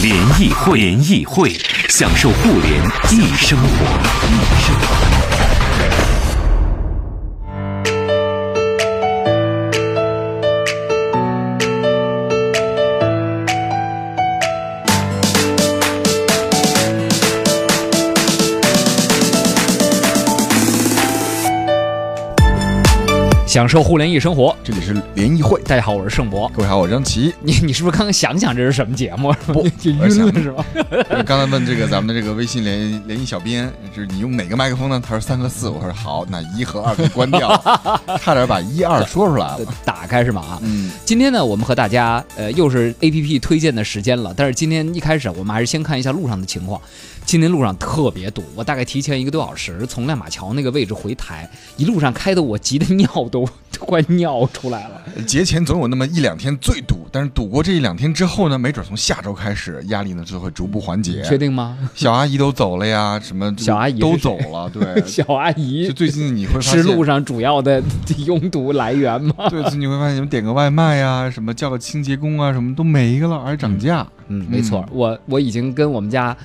联谊会，联谊会，享受互联易生活。享受互联易生活，这里是联谊会。大家好，我是盛博。各位好，我是张琪。你你是不是刚刚想想这是什么节目？不，就晕了是吧？刚才问这个咱们的这个微信联联谊小编，就是你用哪个麦克风呢？他说三和四。我说好，那一和二给关掉。差点把一二说出来了。打开是吗？啊，嗯，今天呢，我们和大家呃又是 A P P 推荐的时间了。但是今天一开始，我们还是先看一下路上的情况。今天路上特别堵，我大概提前一个多小时从亮马桥那个位置回台，一路上开的我急得尿都快尿出来了。节前总有那么一两天最堵，但是堵过这一两天之后呢，没准从下周开始压力呢就会逐步缓解。确定吗？小阿姨都走了呀，什么 小阿姨都走了，对，小阿姨。就最近你会发现是路上主要的拥堵来源吗？对，你会发现你们点个外卖呀，什么叫个清洁工啊，什么都没了，而且涨价。嗯，没错，我我已经跟我们家。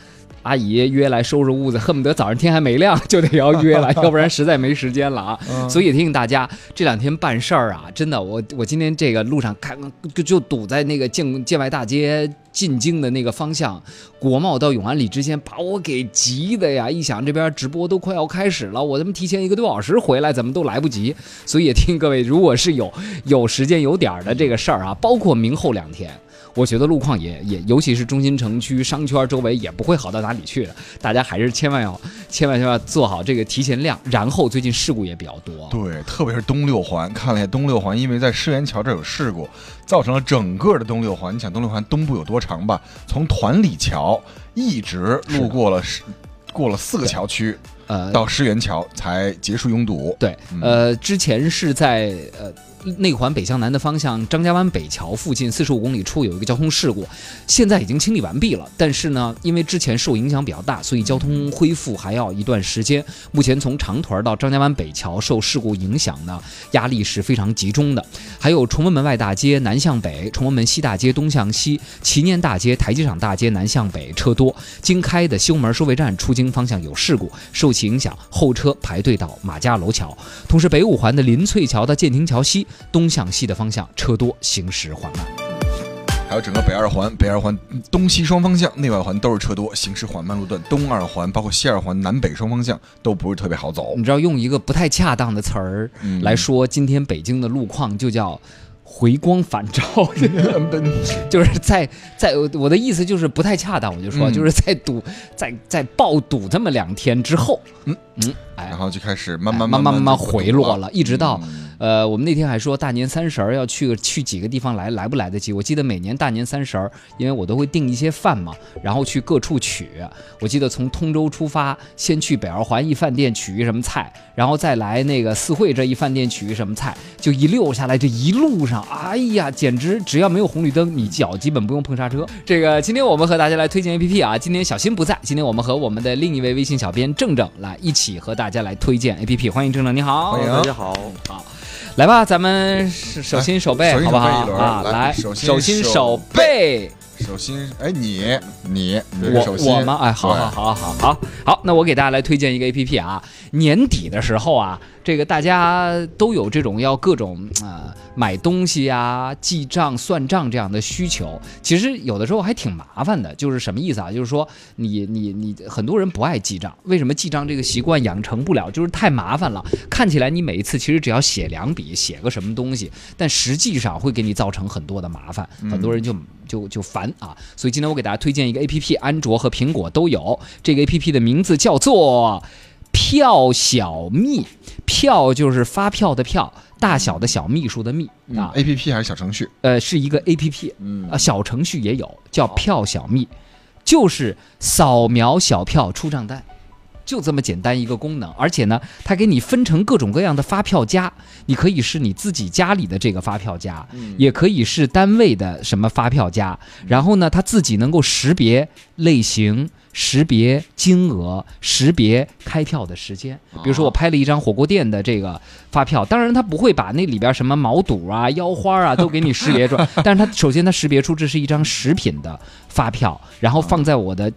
阿姨约来收拾屋子，恨不得早上天还没亮就得要约了，要不然实在没时间了啊！所以也提醒大家，这两天办事儿啊，真的，我我今天这个路上开就堵在那个建建外大街进京的那个方向，国贸到永安里之间，把我给急的呀！一想这边直播都快要开始了，我他妈提前一个多小时回来，怎么都来不及。所以也提醒各位，如果是有有时间有点儿的这个事儿啊，包括明后两天。我觉得路况也也，尤其是中心城区商圈周围也不会好到哪里去的。大家还是千万要千万千万做好这个提前量。然后最近事故也比较多，对，特别是东六环，看了一下东六环，因为在世园桥这有事故，造成了整个的东六环。你想东六环东部有多长吧？从团里桥一直路过了过了四个桥区，呃，到世园桥才结束拥堵。对，呃，之前是在呃。内环北向南的方向，张家湾北桥附近四十五公里处有一个交通事故，现在已经清理完毕了。但是呢，因为之前受影响比较大，所以交通恢复还要一段时间。目前从长屯到张家湾北桥受事故影响呢，压力是非常集中的。还有崇文门外大街南向北、崇文门西大街东向西、祈年大街、台阶厂大街南向北车多。经开的西红门收费站出京方向有事故，受其影响后车排队到马家楼桥。同时，北五环的林翠桥到建亭桥西。东向西的方向车多，行驶缓慢。还有整个北二环，北二环东西双方向内外环都是车多，行驶缓慢路段。东二环包括西二环南北双方向都不是特别好走。你知道用一个不太恰当的词儿来说，今天北京的路况就叫回光返照，就是在在我的意思就是不太恰当，我就说就是在堵在在暴堵这么两天之后，嗯嗯，然后就开始慢慢慢慢慢慢回落了，一直到。呃，我们那天还说大年三十儿要去去几个地方来来不来得及？我记得每年大年三十儿，因为我都会订一些饭嘛，然后去各处取。我记得从通州出发，先去北二环一饭店取一什么菜，然后再来那个四惠这一饭店取一什么菜，就一溜下来，这一路上，哎呀，简直只要没有红绿灯，你脚基本不用碰刹车。这个今天我们和大家来推荐 A P P 啊，今天小新不在，今天我们和我们的另一位微信小编正正来一起和大家来推荐 A P P，欢迎正正，你好，欢迎大家好，好。来吧，咱们手心手背，好不好啊？来，手心手背，手心，哎，你你我我吗？哎，好好好好好好，那我给大家来推荐一个 A P P 啊，年底的时候啊。这个大家都有这种要各种啊买东西呀、记账算账这样的需求，其实有的时候还挺麻烦的。就是什么意思啊？就是说你你你很多人不爱记账，为什么记账这个习惯养成不了？就是太麻烦了。看起来你每一次其实只要写两笔，写个什么东西，但实际上会给你造成很多的麻烦，很多人就就就烦啊。所以今天我给大家推荐一个 A P P，安卓和苹果都有。这个 A P P 的名字叫做。票小秘，票就是发票的票，大小的小秘书的秘啊。A P P 还是小程序？呃，是一个 A P P，嗯啊，小程序也有，叫票小秘，就是扫描小票出账单。就这么简单一个功能，而且呢，它给你分成各种各样的发票夹，你可以是你自己家里的这个发票夹，也可以是单位的什么发票夹，然后呢，它自己能够识别类型。识别金额，识别开票的时间。比如说，我拍了一张火锅店的这个发票，当然它不会把那里边什么毛肚啊、腰花啊都给你识别出来，但是它首先它识别出这是一张食品的发票，然后放在我的。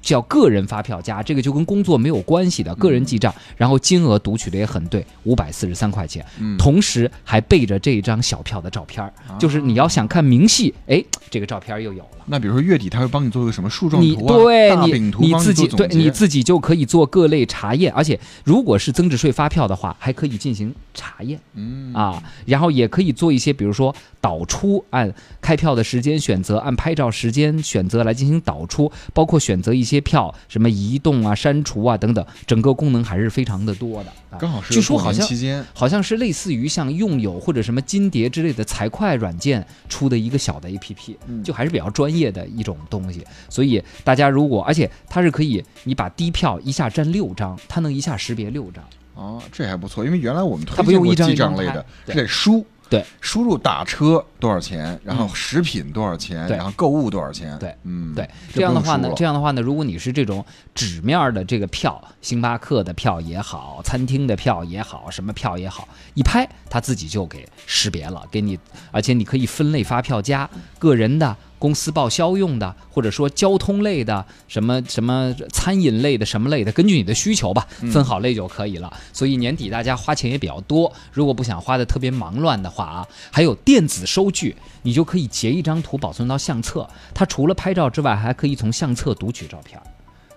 叫个人发票夹，这个就跟工作没有关系的个人记账，然后金额读取的也很对，五百四十三块钱，同时还备着这一张小票的照片就是你要想看明细，哎，这个照片又有了。那比如说月底他会帮你做个什么树状图啊、大饼图，你自己对你自己就可以做各类查验，而且如果是增值税发票的话，还可以进行查验，嗯。啊，然后也可以做一些，比如说导出，按开票的时间选择，按拍照时间选择来进行导出，包括选择一些。些票什么移动啊、删除啊等等，整个功能还是非常的多的。刚好是据说好像好像是类似于像用友或者什么金蝶之类的财会软件出的一个小的 APP，就还是比较专业的一种东西。所以大家如果而且它是可以你把低票一下占六张，它能一下识别六张。哦，这还不错，因为原来我们推荐过记账类的，得输。对，输入打车多少钱，然后食品多少钱，然后购物多少钱。对，嗯，对，这样的话呢，这样的话呢，如果你是这种纸面的这个票，星巴克的票也好，餐厅的票也好，什么票也好，一拍它自己就给识别了，给你，而且你可以分类发票加个人的。公司报销用的，或者说交通类的，什么什么餐饮类的，什么类的，根据你的需求吧，分好类就可以了。所以年底大家花钱也比较多，如果不想花的特别忙乱的话啊，还有电子收据，你就可以截一张图保存到相册，它除了拍照之外，还可以从相册读取照片。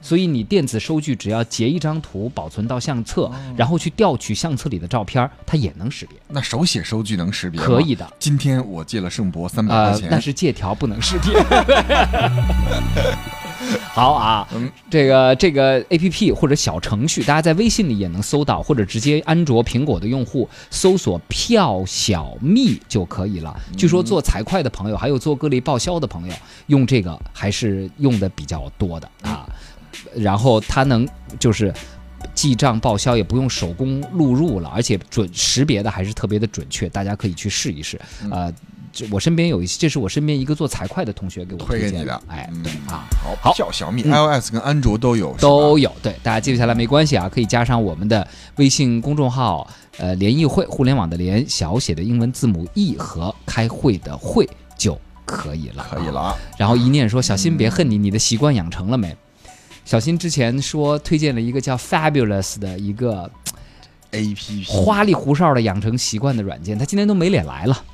所以你电子收据只要截一张图保存到相册，然后去调取相册里的照片，它也能识别。那手写收据能识别可以的。今天我借了盛博三百块钱，那是借条不能识别。好啊，这个这个 A P P 或者小程序，大家在微信里也能搜到，或者直接安卓、苹果的用户搜索“票小蜜”就可以了。据说做财会的朋友，还有做各类报销的朋友，用这个还是用的比较多的啊。然后它能就是记账报销也不用手工录入了，而且准识别的还是特别的准确，大家可以去试一试。呃，就我身边有一些，这是我身边一个做财会的同学给我推荐的。哎，对啊，好，好叫小米，iOS 跟安卓都有，都有。对，大家记录下来没关系啊，可以加上我们的微信公众号，呃，联谊会，互联网的联，小写的英文字母 E 和开会的会就可以了，可以了。然后一念说，小新别恨你，你的习惯养成了没？小新之前说推荐了一个叫 Fabulous 的一个 A P P，花里胡哨的养成习惯的软件，他今天都没脸来了。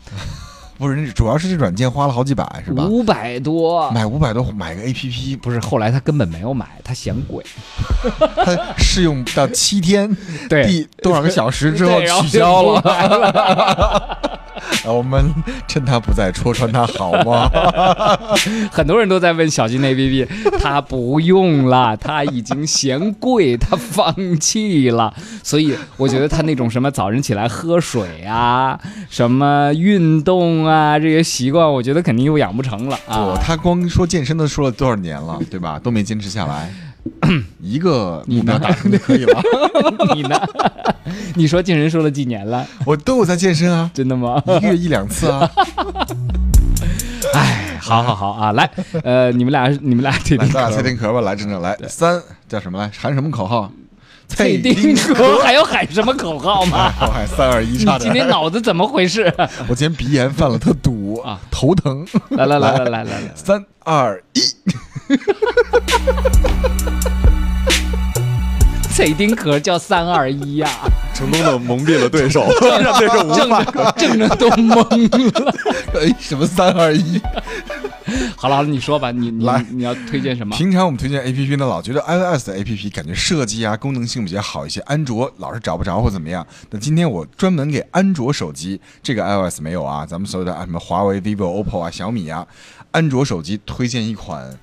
不是，主要是这软件花了好几百，是吧？五百多，买五百多买个 A P P，不是。后来他根本没有买，他嫌贵。他试用到七天，对，第多少个小时之后取消了。我们趁他不在戳穿他好吗？很多人都在问小金 A P P，他不用了，他已经嫌贵，他放弃了。所以我觉得他那种什么早晨起来喝水啊，什么运动啊这些习惯，我觉得肯定又养不成了啊。他光说健身都说了多少年了，对吧？都没坚持下来。一个目标达成就可以了。你呢？你说健身说了几年了？我都有在健身啊，真的吗？一个月一两次啊。哎，好好好啊，来，呃，你们俩，你们俩猜丁壳，猜丁壳吧，来，郑郑来，三叫什么来？喊什么口号？蔡丁壳，还要喊什么口号吗？我喊三二一，差点。今天脑子怎么回事？我今天鼻炎犯了，特堵啊，头疼。来来来来来来来，三二一。谁丁壳叫三二一呀？成功的蒙蔽了对手，让对手无法正着都懵了。哎，什么三二一？好了好了，你说吧，你来，你要推荐什么？平常我们推荐 A P P 呢，老觉得 iOS 的 A P P 感觉设计啊、功能性比较好一些，安卓老是找不着或怎么样。那今天我专门给安卓手机，这个 iOS 没有啊，咱们所有的啊什么华为、vivo、OPPO 啊、小米啊，安卓手机推荐一款。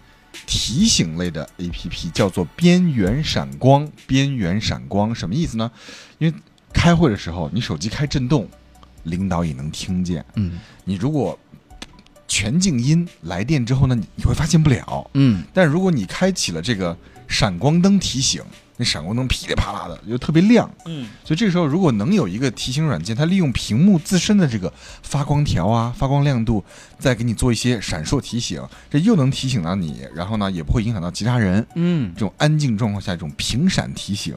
提醒类的 A P P 叫做边缘闪光，边缘闪光什么意思呢？因为开会的时候，你手机开震动，领导也能听见。嗯，你如果全静音来电之后呢，你会发现不了。嗯，但如果你开启了这个闪光灯提醒，那闪光灯噼里啪啦的就特别亮。嗯，所以这个时候如果能有一个提醒软件，它利用屏幕自身的这个发光条啊、发光亮度，再给你做一些闪烁提醒，这又能提醒到你，然后呢也不会影响到其他人。嗯这种安静状况下，这种屏闪提醒，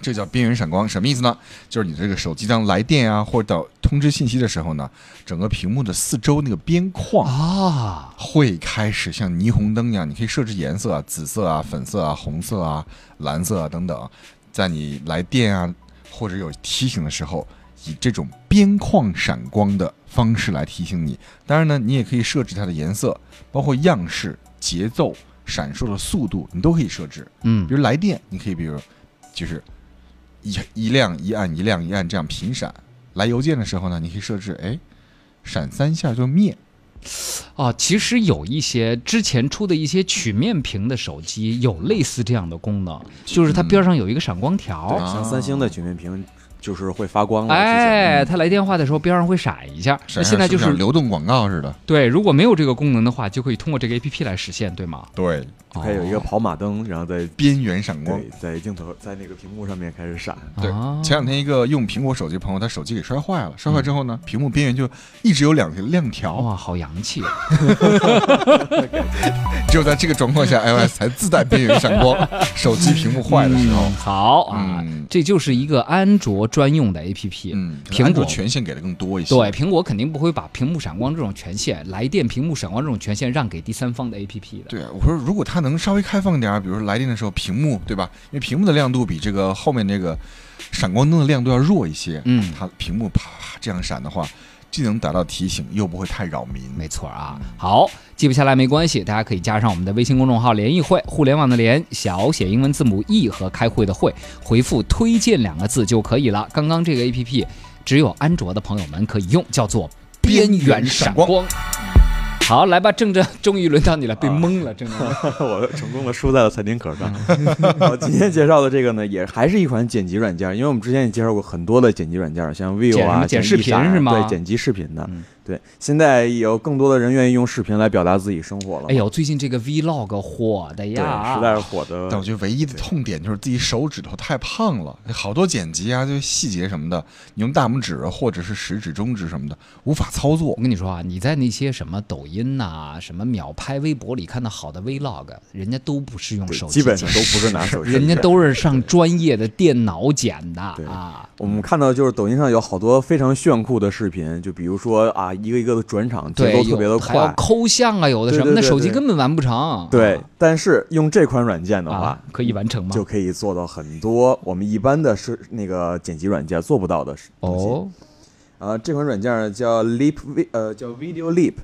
这叫边缘闪光，什么意思呢？就是你这个手机当来电啊，或者到通知信息的时候呢，整个屏幕的四周那个边框啊，会开始像霓虹灯一样，你可以设置颜色啊，紫色啊、粉色啊、红色啊、蓝色啊等等，在你来电啊或者有提醒的时候，以这种边框闪光的方式来提醒你。当然呢，你也可以设置它的颜色，包括样式、节奏、闪烁的速度，你都可以设置。嗯比如来电，你可以比如就是一一亮一暗一亮一暗这样频闪。来邮件的时候呢，你可以设置哎闪三下就灭。啊，其实有一些之前出的一些曲面屏的手机有类似这样的功能，就是它边上有一个闪光对，条。像三星的曲面屏就是会发光了。哎，它来电话的时候边上会闪一下。那现在就是像流动广告似的。对，如果没有这个功能的话，就可以通过这个 A P P 来实现，对吗？对，还有一个跑马灯，然后在边缘闪光。对在镜头在那个屏幕上面开始闪。对啊，前两天一个用苹果手机的朋友，他手机给摔坏了，摔坏之后呢，屏幕边缘就一直有两个亮条，哇，好洋气啊！只有在这个状况下，iOS 才自带边缘闪光。手机屏幕坏的时候嗯，好啊，嗯这就是一个安卓专用的 A P P。嗯，苹果权限给的更多一些。对，苹果肯定不会把屏幕闪光这种权限、来电屏幕闪光这种权限让给第三方的 A P P 的。对，我说如果它能稍微开放点，比如说来电的时候屏幕，对吧？因为屏幕的亮度比这个后面那个闪光灯的亮度要弱一些。嗯它屏幕啪这样闪的话，既能达到提醒，又不会太扰民。没错啊，好，记不下来没关系，大家可以加上我们的微信公众号“联谊会”，互联网的联，小写英文字母 e 和开会的会，回复“推荐”两个字就可以了。刚刚这个 A P P 只有安卓的朋友们可以用，叫做边缘闪光。好，来吧，正正，终于轮到你了，被蒙了，正正。我成功的输在了餐厅壳上。我今天介绍的这个呢，也还是一款剪辑软件，因为我们之前也介绍过很多的剪辑软件，像 Vivo 啊、剪视频是吗对，剪辑视频的。嗯对，现在有更多的人愿意用视频来表达自己生活了。哎，呦，最近这个 Vlog 火的对，呀，实在是火的。但我觉得唯一的痛点就是自己手指头太胖了，好多剪辑啊，就细节什么的，你用大拇指或者是食指、中指什么的无法操作我。跟你说啊，你在那些什么抖音呐、什么秒拍、微博里看到好的 Vlog，人家都不是用手机剪，基本上都不是拿手机，人家都是 上专业的电脑剪的对啊。我们看到就是抖音上有好多非常炫酷的视频，就比如说啊，一个一个的转场，节对，奏特别的有还要快。抠像啊，有的什么，那手机根本完不成。对，但是用这款软件的话啊，，可以完成吗？就可以做到很多我们一般的是那个剪辑软件做不到的事东西。哦，啊，这款软件叫 Leap V，呃，叫 Video Leap。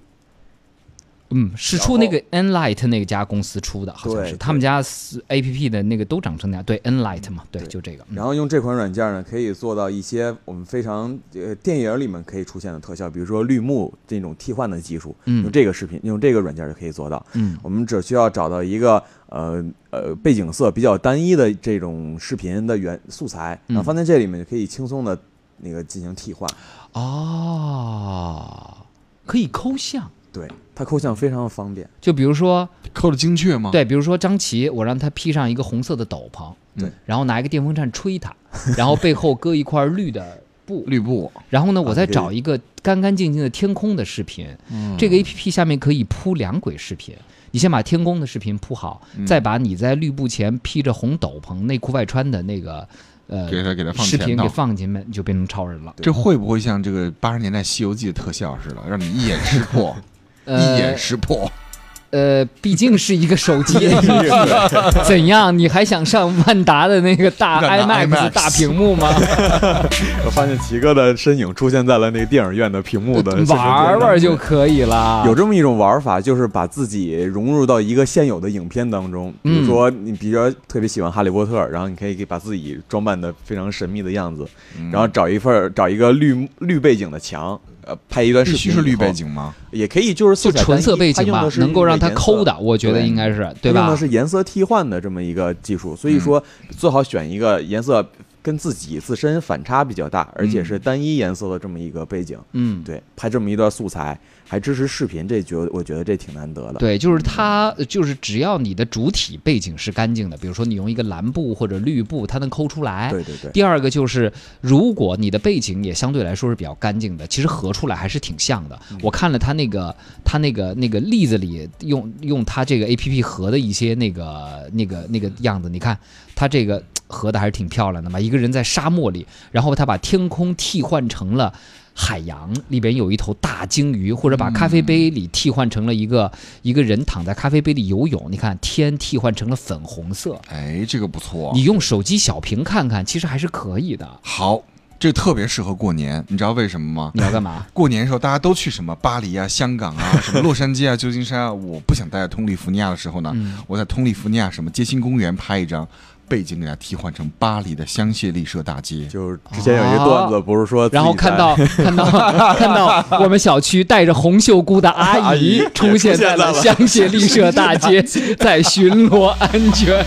嗯，是出那个 Enlight 那家公司出的，好像是他们家 A P P 的那个都长成那样。对，Enlight 嘛，对，就这个。嗯然后用这款软件呢，可以做到一些我们非常呃电影里面可以出现的特效，比如说绿幕这种替换的技术，嗯用这个视频用这个软件就可以做到。嗯我们只需要找到一个呃呃背景色比较单一的这种视频的原素材，然后嗯放在这里面就可以轻松的那个进行替换。哦，可以抠像。对，它抠像非常的方便。就比如说，抠的精确吗？，对，比如说张琪，我让他披上一个红色的斗篷，对，然后拿一个电风扇吹他，然后背后搁一块绿的布，绿布。然后呢，啊我再找一个干干净净的天空的视频。嗯这个 A P P 下面可以铺两轨视频。你先把天空的视频铺好，嗯再把你在绿布前披着红斗篷、内裤外穿的那个呃给他给他放视频给放进去，你就变成超人了。这会不会像这个八十年代《西游记》的特效似的，让你一眼识破，一呃眼识破？呃，毕竟是一个手机，怎样？你还想上万达的那个大 IMAX 大屏幕吗？我发现奇哥的身影出现在了那个电影院的屏幕的 玩玩就可以了。有这么一种玩法，就是把自己融入到一个现有的影片当中。比如说，你比较特别喜欢哈利波特，然后你可以给把自己装扮的非常神秘的样子，嗯然后找一份儿找一个绿绿背景的墙，呃，拍一段视频，必须是绿背，景吗？也可以就是就色彩纯色背景吧能够让它抠的，我觉得应该是对吧用的？是颜色替换的这么一个技术，所以说最好选一个颜色跟自己自身反差比较大，而且是单一颜色的这么一个背景。嗯，对，拍这么一段素材，还支持视频，这觉我觉得这挺难得的。对，就是它，就是只要你的主体背景是干净的，比如说你用一个蓝布或者绿布，它能抠出来。对对对。第二个就是，如果你的背景也相对来说是比较干净的，其实合出来还是挺像的。我看了它那个它那个那个例子里用用它这个 A P P 合的一些那个那个那个样子，你看它这个合的还是挺漂亮的嘛。一个人在沙漠里，然后他把天空替换成了。海洋里边有一头大鲸鱼，或者把咖啡杯里替换成了一个、一个人躺在咖啡杯里游泳。你看天替换成了粉红色，哎，这个不错。你用手机小屏看看，其实还是可以的。好，这特别适合过年，你知道为什么吗？你要干嘛？过年的时候大家都去什么巴黎啊、香港啊、什么洛杉矶啊、旧金山啊。我不想待在通利福尼亚的时候呢，嗯我在通利福尼亚什么街心公园拍一张。背景给它替换成巴黎的香榭丽舍大街，就是之前有一个段子，不是说，然后看到 看到看到我们小区带着红袖箍的阿姨出现在了香榭丽舍大街，在巡逻安全。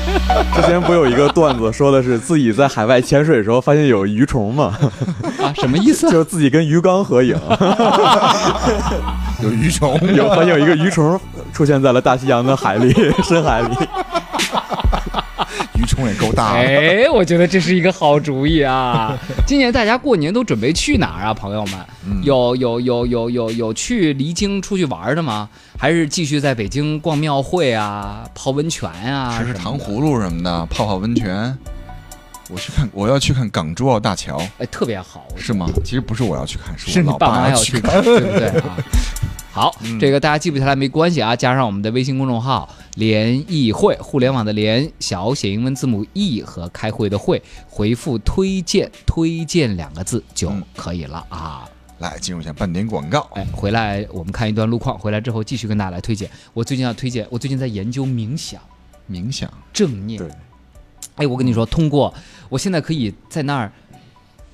之前不有一个段子说的是自己在海外潜水的时候发现有鱼虫吗？啊，什么意思？就是自己跟鱼缸合影，有鱼虫，有发现有一个鱼虫出现在了大西洋的海里深海里。鱼虫也够大的。哎，我觉得这是一个好主意啊！今年大家过年都准备去哪儿啊，朋友们？有有有有有有去离京出去玩的吗？还是继续在北京逛庙会啊、泡温泉啊？吃吃糖葫芦什么的，泡泡温泉。我去看，我要去看港珠澳大桥，哎，特别好，是吗？其实不是我要去看，是是我老你爸妈要去看。对不对啊？好，这个大家记不下来没关系啊，加上我们的微信公众号“联谊会”，互联网的联，小写英文字母 e 和开会的会，回复“推荐”“推荐”两个字就可以了啊。来，进入一下半点广告。哎，回来我们看一段路况，回来之后继续跟大家来推荐。我最近要推荐，我最近在研究冥想、冥想，正念。对，哎，我跟你说，通过我现在可以在那儿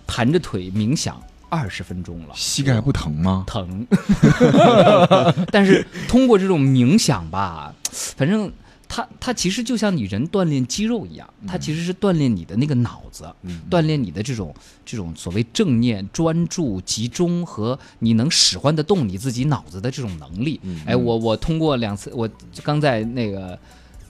盘着腿冥想二十分钟了。膝盖不疼吗？疼，但是通过这种冥想吧，反正它它其实就像你人锻炼肌肉一样，它其实是锻炼你的那个脑子，锻炼你的这种这种所谓正念、专注、集中和你能使唤得动你自己脑子的这种能力。哎，我我通过两次，我刚在那个。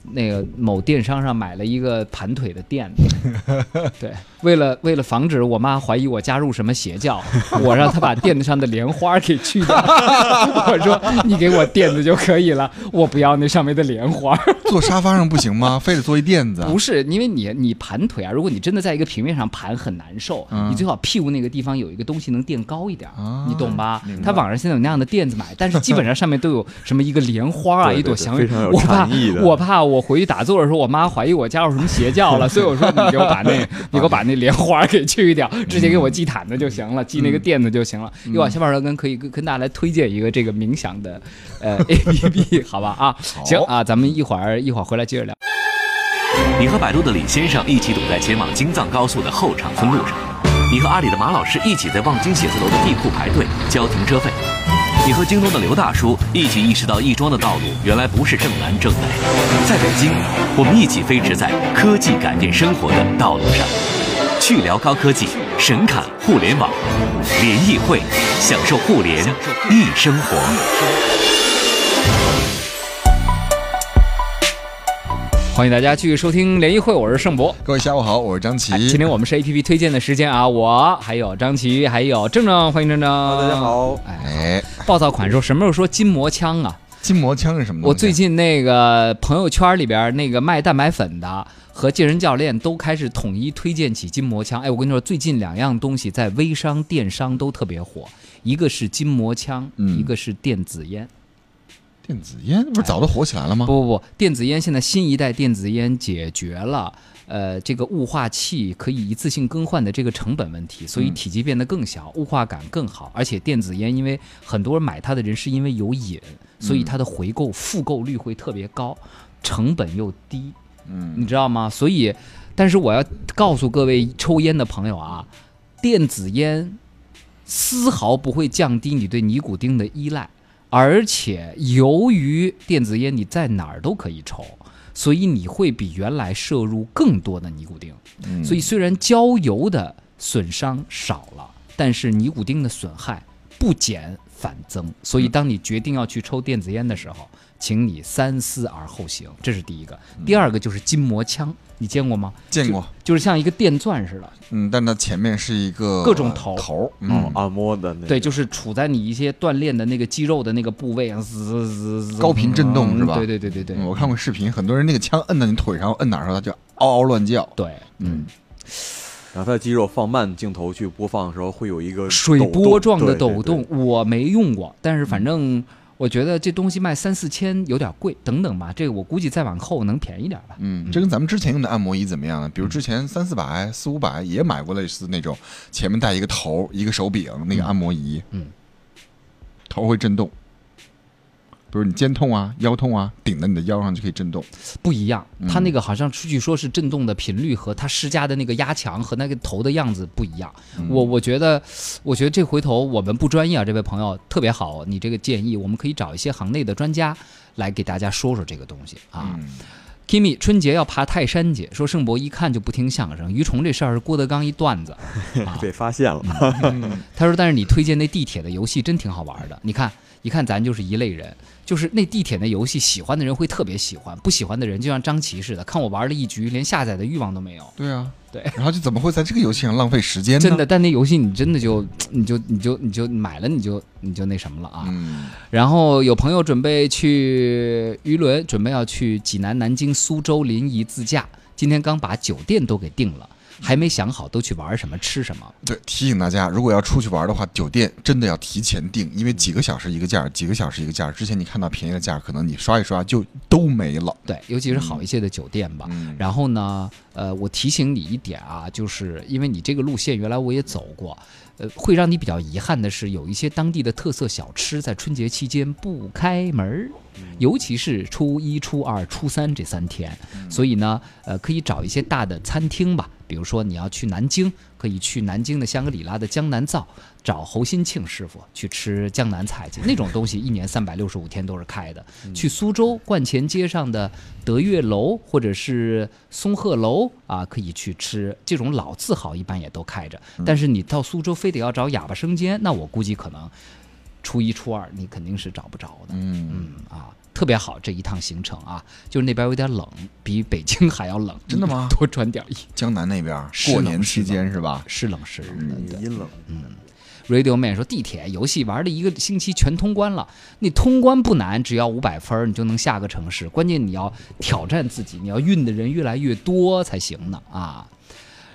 那个某电商上买了一个盘腿的垫子，对，为了为了防止我妈怀疑我加入什么邪教，我让她把垫子上的莲花给去掉。我说你给我垫子就可以了，我不要那上面的莲花。坐沙发上不行吗？非得坐一垫子？不是，因为你你盘腿啊，如果你真的在一个平面上盘很难受，嗯你最好屁股那个地方有一个东西能垫高一点，啊你懂吧他网上现在有那样的垫子买，但是基本上上面都有什么一个莲花啊，对对一朵祥云，我怕我怕我回去打坐的时候，我妈怀疑我加入什么邪教了，所以我说你给我把那，你给我把那莲花给去掉，直接给我系毯子就行了，系那个垫子就行了。嗯又往下边儿跟可以跟跟大家来推荐一个这个冥想的呃 A P P，好吧啊，行啊，咱们一会儿一会儿回来接着聊。你和百度的李先生一起堵在前往京藏高速的后场村路上，你和阿里的马老师一起在望京写字楼的地库排队交停车费，你和京东的刘大叔一起意识到亦庄的道路原来不是正南正北。在北京，我们一起飞驰在科技改变生活的道路上，去聊高科技，神侃互联网，联谊会，享受互联易生活。欢迎大家继续收听联谊会，我是盛博。各位下午好，我是张琪哎。今天我们是 A P P 推荐的时间啊，我还有张琪，还有郑正，欢迎郑正。大家。好，哎，哎，暴躁款说什么时候说筋膜枪啊？筋膜枪是什么？我最近那个朋友圈里边那个卖蛋白粉的和健身教练都开始统一推荐起筋膜枪。哎，我跟你说，最近两样东西在微商、电商都特别火，一个是筋膜枪，嗯一个是电子烟。电子烟不是早都火起来了吗？不不不，电子烟现在新一代电子烟解决了。呃，这个雾化器可以一次性更换的这个成本问题，所以体积变得更小，雾化感更好。而且电子烟，因为很多人买它的人是因为有瘾，所以它的回购复购率会特别高，成本又低，嗯，你知道吗？所以，但是我要告诉各位抽烟的朋友啊，电子烟丝毫不会降低你对尼古丁的依赖，而且由于电子烟你在哪儿都可以抽，所以你会比原来摄入更多的尼古丁。嗯所以虽然焦油的损伤少了，但是尼古丁的损害不减反增。所以当你决定要去抽电子烟的时候，请你三思而后行，这是第一个。第二个就是筋膜枪，你见过吗？见过，就是像一个电钻似的，嗯，但它前面是一个各种头。头，哦嗯，，按摩的那个。对，就是处在你一些锻炼的那个肌肉的那个部位啊，滋滋滋滋，高频震动是吧？对对对对对。嗯我看过视频，很多人那个枪摁在你腿上，摁哪儿时候它就嗷嗷乱叫，对，嗯，然后它的肌肉放慢镜头去播放的时候，会有一个水波状的抖动，我没用过，但是反正我觉得这东西卖三四千有点贵，等等吧，这个我估计再往后能便宜点吧。嗯，这跟咱们之前用的按摩仪怎么样呢？比如之前三四百、四五百也买过类似那种，前面带一个头、一个手柄那个按摩仪，嗯，头会震动。比如你肩痛啊、腰痛啊，顶在你的腰上就可以震动。不一样，它嗯那个好像据说是震动的频率和它施加的那个压强和那个头的样子不一样。嗯我我觉得，我觉得这回头我们不专业啊，这位朋友特别好，你这个建议我们可以找一些行内的专家来给大家说说这个东西啊。嗯 Kimi 春节要爬泰山节，说盛博一看就不听相声，于虫这事儿是郭德纲一段子。啊被发现了。他说：“但是你推荐那地铁的游戏真挺好玩的。你看，一看咱就是一类人，就是那地铁那游戏，喜欢的人会特别喜欢，不喜欢的人就像张琪似的，看我玩了一局，连下载的欲望都没有。对啊，对，然后就怎么会在这个游戏上浪费时间呢？真的，，但那游戏你真的就你就你就你就买了，你就你就那什么了啊。嗯，然后有朋友准备去渔轮，准备要去济南、南京、苏州、临沂自驾，今天刚把酒店都给定了，还没想好都去玩什么、吃什么。对，提醒大家，如果要出去玩的话，酒店真的要提前订，因为几个小时一个价，几个小时一个价。之前你看到便宜的价，可能你刷一刷就都没了。对，尤其是好一些的酒店吧。嗯然后呢，呃，我提醒你一点啊，就是因为你这个路线原来我也走过，呃，会让你比较遗憾的是，有一些当地的特色小吃在春节期间不开门儿，尤其是初一、初二、初三这三天。所以呢，呃，可以找一些大的餐厅吧，比如说你要去南京，可以去南京的香格里拉的江南灶，找侯新庆师傅去吃江南菜去，那种东西一年三百六十五天都是开的。去苏州观前街上的德月楼或者是松鹤楼啊，可以去吃这种老字号，一般也都开着。但是你到苏州非得要找哑巴生煎，那我估计可能初一、初二你肯定是找不着的。嗯，嗯啊，特别好这一趟行程啊，就是那边有点冷，比北京还要冷。真的吗多穿点衣，江南那边过年期间是吧？是冷是冷的。对阴冷，Radio Man 说，地铁游戏玩了一个星期全通关了，你通关不难，只要五百分儿你就能下个城市。关键你要挑战自己，你要运的人越来越多才行呢啊。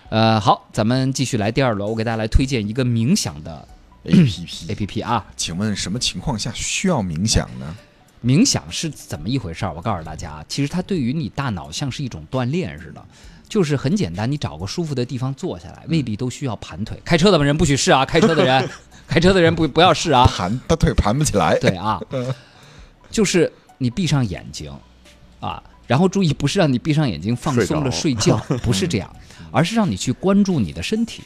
呃，好，咱们继续来第二轮，我给大家来推荐一个冥想的 A P P，APP 啊。请问什么情况下需要冥想呢？冥想是怎么一回事儿？我告诉大家，其实它对于你大脑像是一种锻炼似的，就是很简单，你找个舒服的地方坐下来，未必都需要盘腿。开车的人不许试啊，开车的人，开车的人不不要试啊。盘他腿盘不起来。对啊，就是你闭上眼睛啊，然后注意不是让你闭上眼睛放松了睡觉，不是这样，而是让你去关注你的身体。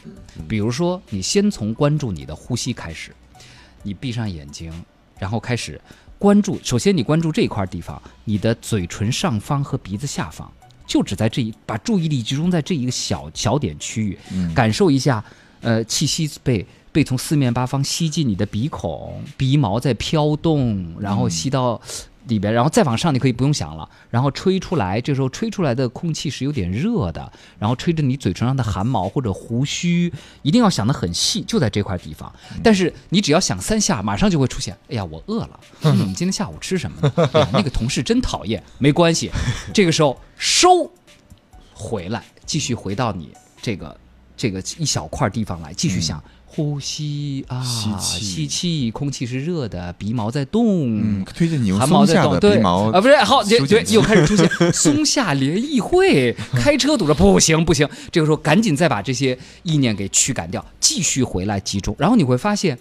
比如说，你先从关注你的呼吸开始，你闭上眼睛，然后开始关注。首先，你关注这块地方，你的嘴唇上方和鼻子下方，就只在这一，把注意力集中在这一个小小点区域，嗯感受一下，呃，气息被被从四面八方吸进你的鼻孔，鼻毛在飘动，然后吸到里边，然后再往上，你可以不用想了，然后吹出来，这时候吹出来的空气是有点热的，然后吹着你嘴唇上的汗毛或者胡须，一定要想得很细，就在这块地方。但是你只要想三下，马上就会出现，哎呀，我饿了，嗯，今天下午吃什么呢？哎呀，那个同事真讨厌，没关系，这个时候收回来，继续回到你这个这个一小块地方来，继续想。呼吸啊，吸气。空气是热的，鼻毛在动，嗯，推荐你用汗毛在动，松下的对。鼻毛啊，不是好，对又开始出现松下联谊会，开车堵着，不行不行，这个时候赶紧再把这些意念给驱赶掉，继续回来集中，然后你会发现，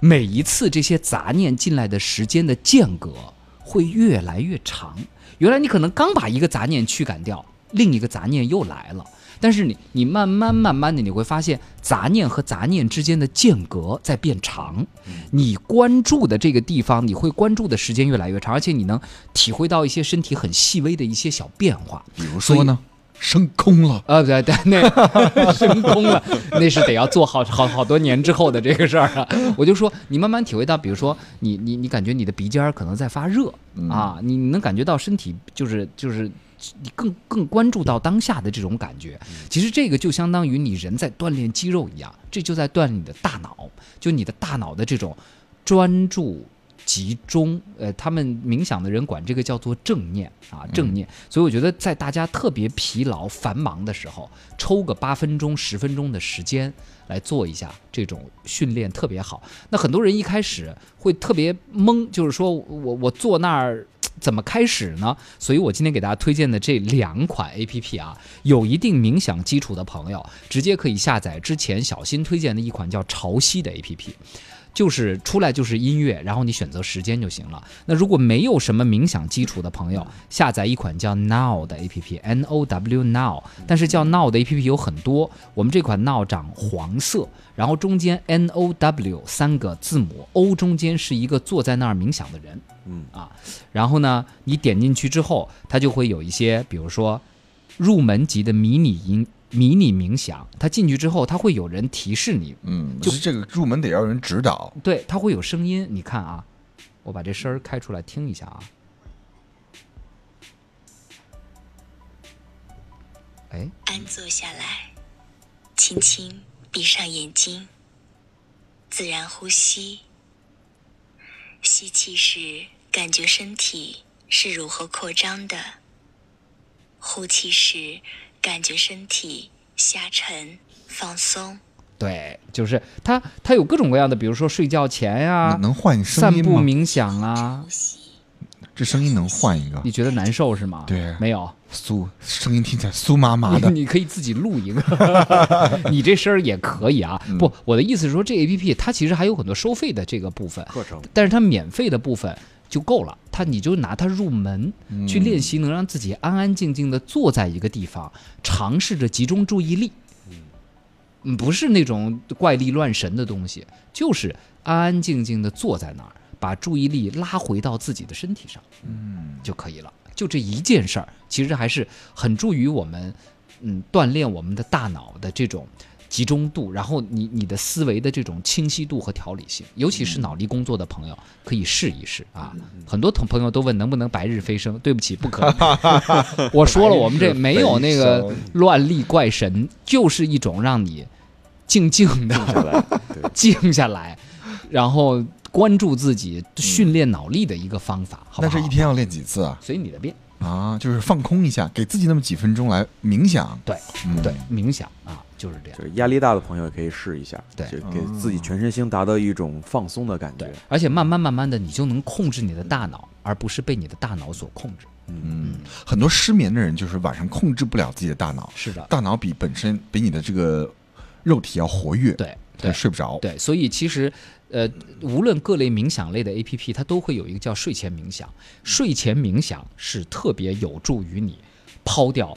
每一次这些杂念进来的时间的间隔会越来越长。原来你可能刚把一个杂念驱赶掉，另一个杂念又来了。但是你你慢慢慢慢的你会发现杂念和杂念之间的间隔在变长，你关注的这个地方，你会关注的时间越来越长，而且你能体会到一些身体很细微的一些小变化。比如说呢，升空了。啊，对对，那 升空了，那是得要做好好好多年之后的这个事儿啊。我就说，你慢慢体会到，比如说你你你感觉你的鼻尖儿可能在发热啊，你你能感觉到身体就是就是你更更关注到当下的这种感觉。其实这个就相当于你人在锻炼肌肉一样，这就在锻炼你的大脑，就你的大脑的这种专注。集中，呃，他们冥想的人管这个叫做正念啊，正念。所以我觉得，在大家特别疲劳、繁忙的时候，抽个八分钟、十分钟的时间来做一下这种训练，特别好。那很多人一开始会特别懵，就是说我我坐那儿怎么开始呢？所以我今天给大家推荐的这两款 A P P 啊，有一定冥想基础的朋友，直接可以下载之前小新推荐的一款叫潮汐的 A P P。就是出来就是音乐，然后你选择时间就行了。那如果没有什么冥想基础的朋友，下载一款叫 Now 的 A P P，N O W Now。但是叫 Now 的 A P P 有很多，我们这款 Now 长黄色，然后中间 N O W 三个字母，O 中间是一个坐在那儿冥想的人，嗯啊，然后呢，你点进去之后，它就会有一些，比如说入门级的迷你音。迷你冥想，它进去之后，它会有人提示你，嗯，就就是这个入门得要有人指导。对，它会有声音。你看啊，我把这声儿开出来听一下啊。哎，安坐下来，轻轻闭上眼睛，自然呼吸。吸气时，感觉身体是如何扩张的；呼气时，感觉身体下沉、放松。对，就是它，它有各种各样的，比如说睡觉前呀、能能换声散音吗？步冥想啊呼。吸，这声音能换一个你？觉得难受是吗？对没有。酥，声音听起来酥麻麻的。你你可以自己录一个，你这声儿也可以啊。嗯不，我的意思是说，这 A P P 它其实还有很多收费的这个部分，课程但是它免费的部分就够了。它你就拿它入门嗯去练习，能让自己安安静静的坐在一个地方，尝试着集中注意力。嗯，不是那种怪力乱神的东西，就是安安静静的坐在那儿，把注意力拉回到自己的身体上，嗯，就可以了。就这一件事儿，其实还是很助于我们，嗯，锻炼我们的大脑的这种集中度，然后你你的思维的这种清晰度和条理性，尤其是脑力工作的朋友，可以试一试啊。很多同朋友都问能不能白日飞升，对不起，不可能。我说了，我们这没有那个乱力怪神，就是一种让你静静的下来，静下来，然后关注自己、训练脑力的一个方法，好不好？那这一天要练几次啊？随你的便。啊，就是放空一下，给自己那么几分钟来冥想。对嗯对，冥想啊，就是这样就。是压力大的朋友也可以试一下，对就给自己全身心达到一种放松的感觉对。，而且慢慢慢慢的，你就能控制你的大脑，而不是被你的大脑所控制。嗯，很多失眠的人就是晚上控制不了自己的大脑，是的，大脑比本身比你的这个肉体要活跃，对他对睡不着。对，所以其实，呃，无论各类冥想类的 A P P，它都会有一个叫睡前冥想。睡前冥想是特别有助于你抛掉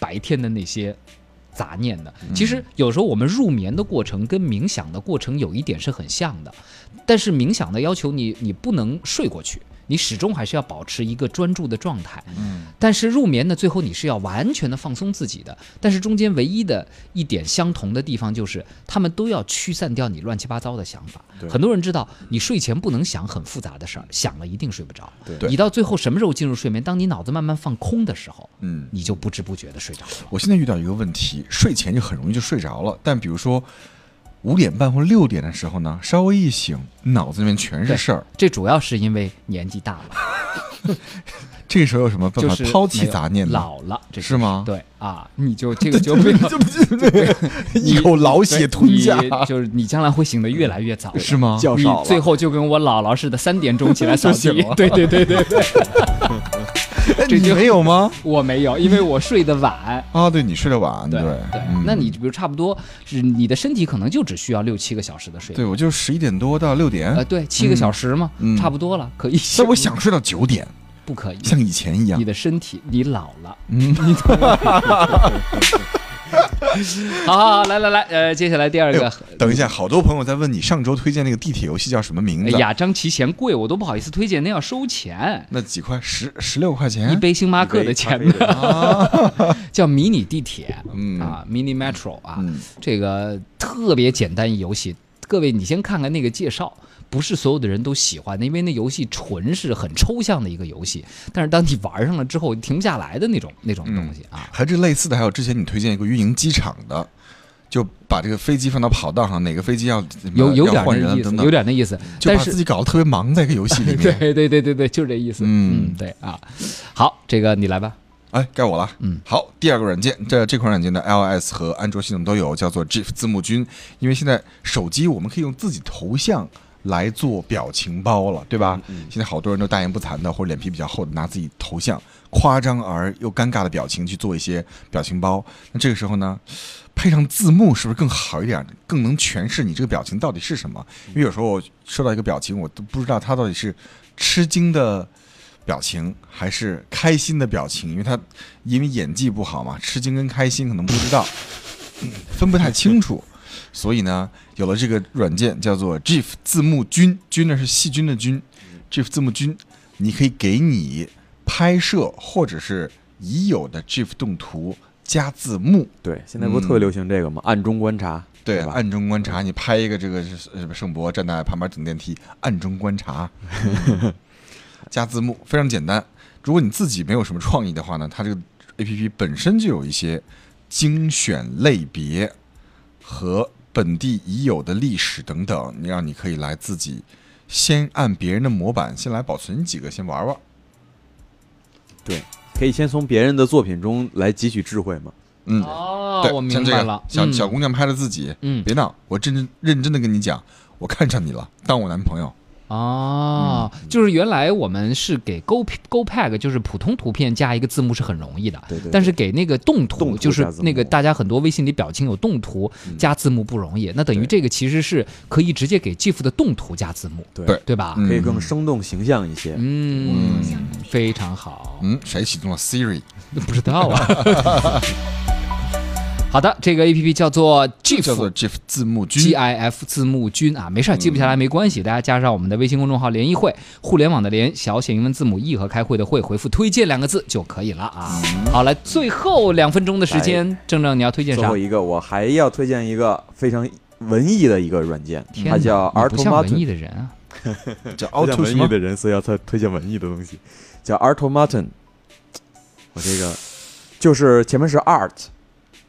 白天的那些杂念的。其实有时候我们入眠的过程跟冥想的过程有一点是很像的，但是冥想的要求你你不能睡过去。你始终还是要保持一个专注的状态，嗯，但是入眠呢，最后你是要完全的放松自己的。但是中间唯一的一点相同的地方就是，他们都要驱散掉你乱七八糟的想法。对很多人知道，你睡前不能想很复杂的事儿，想了一定睡不着。对对你到最后什么时候进入睡眠？当你脑子慢慢放空的时候，嗯，你就不知不觉的睡着了。我现在遇到一个问题，睡前就很容易就睡着了，但比如说五点半或六点的时候呢，稍微一醒，脑子里面全是事儿。这主要是因为年纪大了，这个时候有什么办法抛弃杂念呢？老了，这是吗对啊，你就这个就没 有一口老血吞下，就是你将来会醒得越来越早，是吗？你较少最后就跟我姥姥似的，三点钟起来扫。地对对对对对，哎你没有吗？我没有，因为我睡得晚。啊，对你睡得晚，对对嗯那你比如差不多是你的身体可能就只需要六七个小时的睡。对我就十一点多到六点呃，，对，七个小时嘛，嗯差不多了，可以。那我想睡到九点，不可以，像以前一样你。的身体你老了，嗯，好好好，来来来，呃，接下来第二个。哎，等一下，好多朋友在问你上周推荐那个地铁游戏叫什么名字？哎呀，张琪嫌贵，我都不好意思推荐，那要收钱，那几块？十十六块钱？一？杯星巴克的钱。呢，叫迷你地铁，嗯。啊，mini metro 啊，嗯。这个特别简单一游戏，各位你先看看那个介绍。不是所有的人都喜欢的，因为那游戏纯是很抽象的一个游戏，但是当你玩上了之后，停不下来的那种那种东西啊。还是类似的，还有之前你推荐一个运营机场的，就把这个飞机放到跑道上，哪个飞机要有有点那意思，有点那意思，就把自己搞得特别忙，在一个游戏里面。对对对对对，就是这意思。嗯嗯，对啊。好，这个你来吧。哎，该我了。嗯，好，第二个软件，这这款软件的，iOS 和安卓系统都有，叫做 GIF 字幕君。因为现在手机我们可以用自己头像来做表情包了，对吧？现在好多人都大言不惭的，或者脸皮比较厚的，拿自己头像夸张而又尴尬的表情去做一些表情包。那这个时候呢，配上字幕是不是更好一点？更能诠释你这个表情到底是什么？因为有时候我收到一个表情，我都不知道它到底是吃惊的表情还是开心的表情，因为他因为演技不好嘛，吃惊跟开心可能不知道，嗯分不太清楚。所以呢，有了这个软件叫做 GIF 字幕君，君呢是细菌的菌，GIF 字幕君，你可以给你拍摄或者是已有的 GIF 动图加字幕。对，现在不是特别流行这个吗？暗中观察，对，暗中观察，你拍一个这个是什么盛博站在旁边等电梯，暗中观察，加字幕非常简单。如果你自己没有什么创意的话呢，它这个 A P P 本身就有一些精选类别和本地已有的历史等等，你让你可以来自己先按别人的模板先来保存几个，先玩玩。对，可以先从别人的作品中来汲取智慧嘛。嗯，哦对，我明像这个白了。嗯小小姑娘拍的自己，嗯别闹，我认真认真的跟你讲，我看上你了，当我男朋友。哦，嗯就是原来我们是给 Go Go Pack，就是普通图片加一个字幕是很容易的，对对对但是给那个动图，动图就是那个大家很多微信里表情有动图嗯加字幕不容易，那等于这个其实是可以直接给 GIF 的动图加字幕，对对对吧？嗯可以更生动形象一些。嗯，非常好。嗯，谁启动了 Siri？不知道啊。好的，这个 A P P 叫做 GIF，叫做 GIF 字幕，G I F 字幕君啊，没事儿，记不下来没关系，大家加上我们的微信公众号“联谊会”，互联网的联，小写英文字母 E 和开会的会，回复“推荐”两个字就可以了啊。好，来，最后两分钟的时间，正正你要推荐啥最后？一个，我还要推荐一个非常文艺的一个软件，它叫你不像文艺。的人啊。叫不像 Auto 文艺的？人，所以要推推荐文艺的东西，叫 Artomaton。我这个就是前面是 art，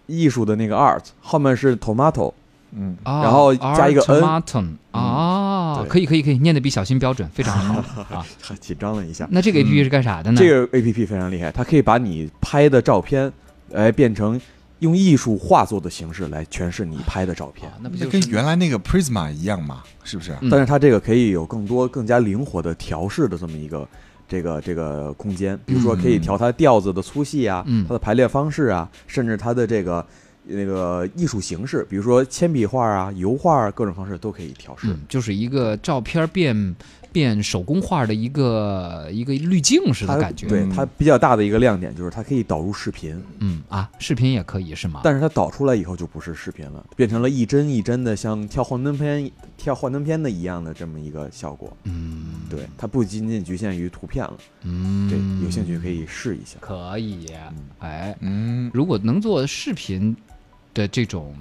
艺术的那个 art，后面是 tomato，嗯，啊然后加一个 N Artomaton 啊，对可以可以可以，念的比小新标准，非常好 啊。紧张了一下。那这个 A P P 是干啥的呢？这个 A P P 非常厉害，它可以把你拍的照片，来变成用艺术画作的形式来诠释你拍的照片啊。那不就是跟原来那个 Prisma 一样嘛？是不是？嗯但是它这个可以有更多、更加灵活的调试的这么一个这个这个空间，比如说可以调它调子的粗细啊，嗯它的排列方式啊，甚至它的这个那个艺术形式，比如说铅笔画啊、油画啊，各种方式都可以调试。嗯，就是一个照片变变手工画的一个一个滤镜似的它感觉。对嗯它比较大的一个亮点就是它可以导入视频，嗯啊，视频也可以是吗？但是它导出来以后就不是视频了，变成了一帧一帧的像跳幻灯片、跳幻灯片的一样的这么一个效果。嗯，对，它不仅仅局限于图片了。嗯，对，有兴趣可以试一下。可以，哎，嗯，如果能做视频的这种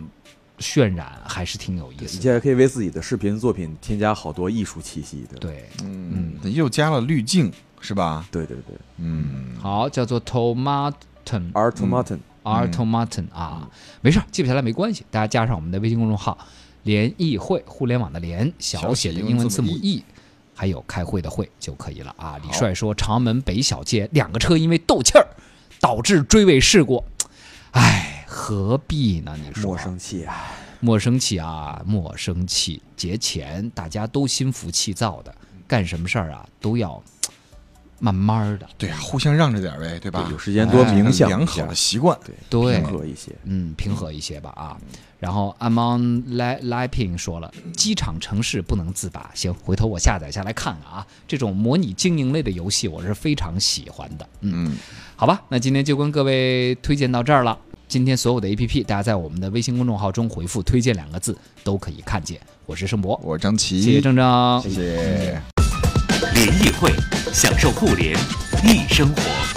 渲染，还是挺有意思的。现在可以为自己的视频作品添加好多艺术气息的。对，嗯，又加了滤镜是吧？对对对。嗯，好，叫做 Tomaten，R Tomaten，R Tomaten 啊，没事儿，记不下来没关系，大家加上我们的微信公众号“联谊会”，互联网的联，小写的英文字母 E，还有开会的会就可以了啊。李帅说，长门北小街两个车因为斗气儿导致追尾事故，唉，何必呢？你说莫生气啊！莫生气啊，莫生气。节前大家都心浮气躁的，干什么事儿啊都要慢慢的。对啊，互相让着点呗，对吧？对有时间多冥想良好的习惯。对对平和一些。嗯，平和一些吧啊。然后 Among Li Liping 说了，机场城市不能自拔。行，回头我下载下来看看啊。这种模拟经营类的游戏，我是非常喜欢的。嗯，嗯，好吧，那今天就跟各位推荐到这儿了。今天所有的 APP，大家在我们的微信公众号中回复“推荐”两个字都可以看见。我是盛博，我是张琪，谢谢郑郑，谢谢。联谊会，享受互联易生活。